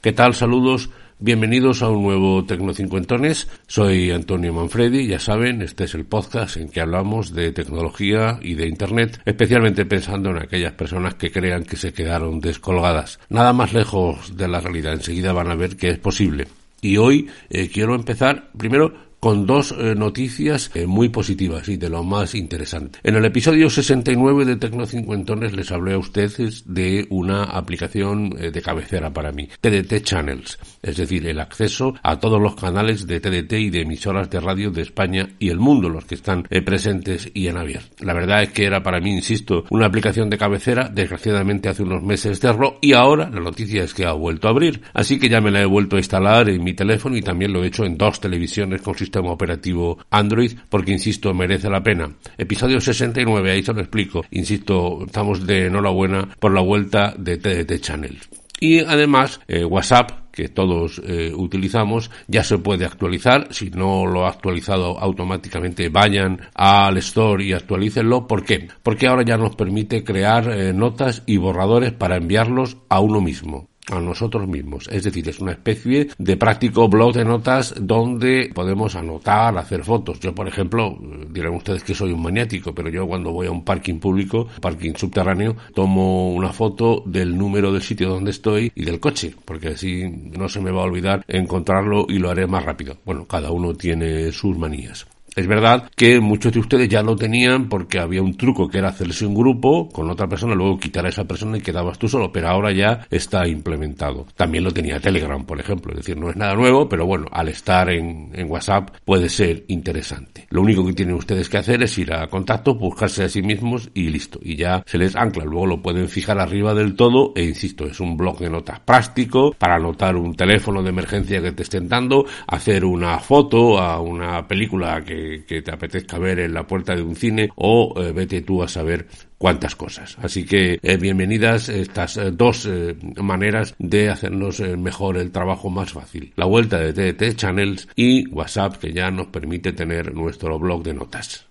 ¿Qué tal? Saludos. Bienvenidos a un nuevo Tecnocincuentones. Soy Antonio Manfredi. Ya saben, este es el podcast en que hablamos de tecnología y de Internet, especialmente pensando en aquellas personas que crean que se quedaron descolgadas. Nada más lejos de la realidad. Enseguida van a ver que es posible. Y hoy eh, quiero empezar primero con dos eh, noticias eh, muy positivas y de lo más interesante. En el episodio 69 de Tecnocincuentones les hablé a ustedes de una aplicación eh, de cabecera para mí, TDT Channels, es decir, el acceso a todos los canales de TDT y de emisoras de radio de España y el mundo, los que están presentes y en abierto. La verdad es que era para mí, insisto, una aplicación de cabecera, desgraciadamente hace unos meses cerró y ahora la noticia es que ha vuelto a abrir, así que ya me la he vuelto a instalar en mi teléfono y también lo he hecho en dos televisiones con sistema operativo Android porque, insisto, merece la pena. Episodio 69, ahí se lo explico. Insisto, estamos de enhorabuena por la vuelta de TDT Channel. Y además, eh, WhatsApp, que todos eh, utilizamos, ya se puede actualizar. Si no lo ha actualizado automáticamente, vayan al store y actualícenlo. ¿Por qué? Porque ahora ya nos permite crear eh, notas y borradores para enviarlos a uno mismo a nosotros mismos. Es decir, es una especie de práctico blog de notas donde podemos anotar, hacer fotos. Yo, por ejemplo, dirán ustedes que soy un maniático, pero yo cuando voy a un parking público, parking subterráneo, tomo una foto del número del sitio donde estoy y del coche, porque así no se me va a olvidar encontrarlo y lo haré más rápido. Bueno, cada uno tiene sus manías. Es verdad que muchos de ustedes ya lo tenían porque había un truco que era hacerse un grupo con otra persona, luego quitar a esa persona y quedabas tú solo, pero ahora ya está implementado. También lo tenía Telegram, por ejemplo, es decir, no es nada nuevo, pero bueno, al estar en, WhatsApp puede ser interesante. Lo único que tienen ustedes que hacer es ir a contacto, buscarse a sí mismos y listo, y ya se les ancla, luego lo pueden fijar arriba del todo e insisto, es un blog de notas práctico para anotar un teléfono de emergencia que te estén dando, hacer una foto a una película que que, te apetezca ver en la puerta de un cine o eh, vete tú a saber cuántas cosas. Así que eh, bienvenidas estas eh, dos maneras de hacernos mejor el trabajo más fácil. La vuelta de TDT Channels y WhatsApp que ya nos permite tener nuestro blog de notas.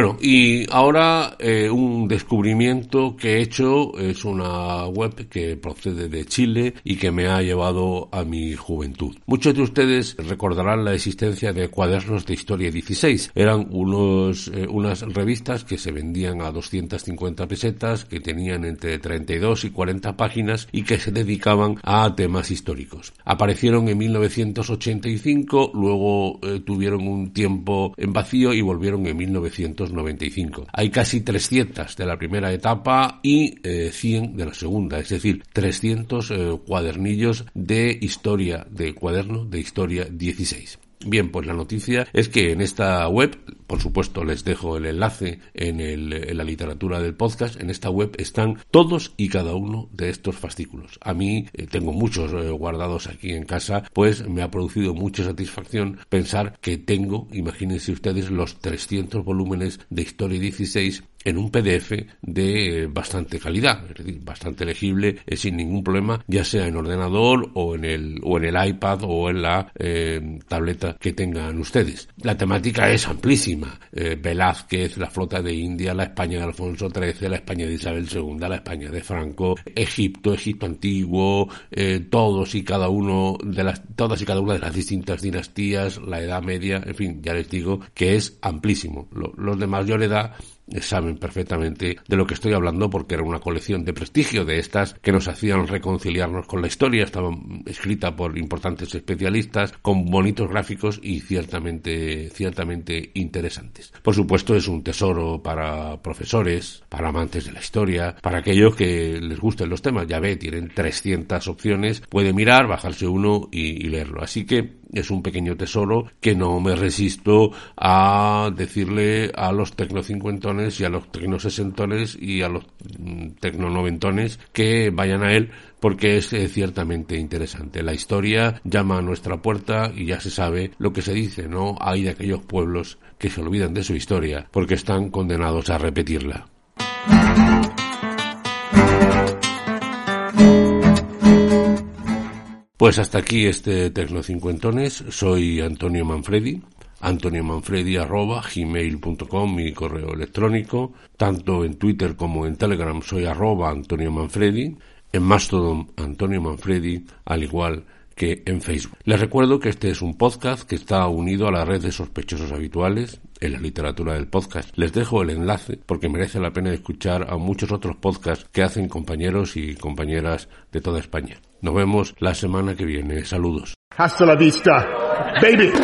Bueno, y ahora eh, un descubrimiento que he hecho es una web que procede de Chile y que me ha llevado a mi juventud. Muchos de ustedes recordarán la existencia de cuadernos de historia 16. Eran unos, eh, unas revistas que se vendían a 250 pesetas, que tenían entre 32 y 40 páginas y que se dedicaban a temas históricos. Aparecieron en 1985, luego eh, tuvieron un tiempo en vacío y volvieron en 1900 hay casi 300 de la primera etapa y 100 eh, de la segunda, es decir, 300 eh, cuadernillos de historia, de cuaderno de historia 16. Bien, pues la noticia es que en esta web, por supuesto les dejo el enlace en, la literatura del podcast, en esta web están todos y cada uno de estos fascículos. A mí eh, tengo muchos eh, guardados aquí en casa, pues me ha producido mucha satisfacción pensar que tengo, imagínense ustedes, los 300 volúmenes de Historia 16 en un PDF de bastante calidad, es decir, bastante legible, eh, sin ningún problema, ya sea en ordenador o en el, o en el iPad o en la eh, tableta que tengan ustedes. La temática es amplísima Eh, Velázquez, la flota de India, la España de Alfonso XIII, la España de Isabel II, la España de Franco, Egipto, Egipto antiguo, eh, todos y cada uno de las, todas y cada una de las distintas dinastías, la Edad Media, en fin, ya les digo que es amplísimo. los de mayor edad saben perfectamente de lo que estoy hablando porque era una colección de prestigio de estas que nos hacían reconciliarnos con la historia, estaba escrita por importantes especialistas, con bonitos gráficos y ciertamente, ciertamente interesantes. Por supuesto es un tesoro para profesores, para amantes de la historia, para aquellos que les gusten los temas. Ya ve, tienen 300 opciones, puede mirar, bajarse uno y, y leerlo. Así que es un pequeño tesoro que no me resisto a decirle a los tecnocincuentones y a los tecnosesentones y a los mm, tecnonoventones que vayan a él porque es eh, ciertamente interesante. La historia llama a nuestra puerta y ya se sabe lo que se dice, ¿no? Hay de aquellos pueblos que se olvidan de su historia porque están condenados a repetirla. Pues hasta aquí este Tecnocincuentones. Soy Antonio Manfredi. Antonio Manfredi arroba gmail.com mi correo electrónico. Tanto en Twitter como en Telegram soy arroba Antonio Manfredi. En Mastodon Antonio Manfredi, al igual que en Facebook. Les recuerdo que este es un podcast que está unido a la red de sospechosos habituales en la literatura del podcast. Les dejo el enlace porque merece la pena escuchar a muchos otros podcasts que hacen compañeros y compañeras de toda España. Nos vemos la semana que viene. Saludos. Hasta la vista, baby.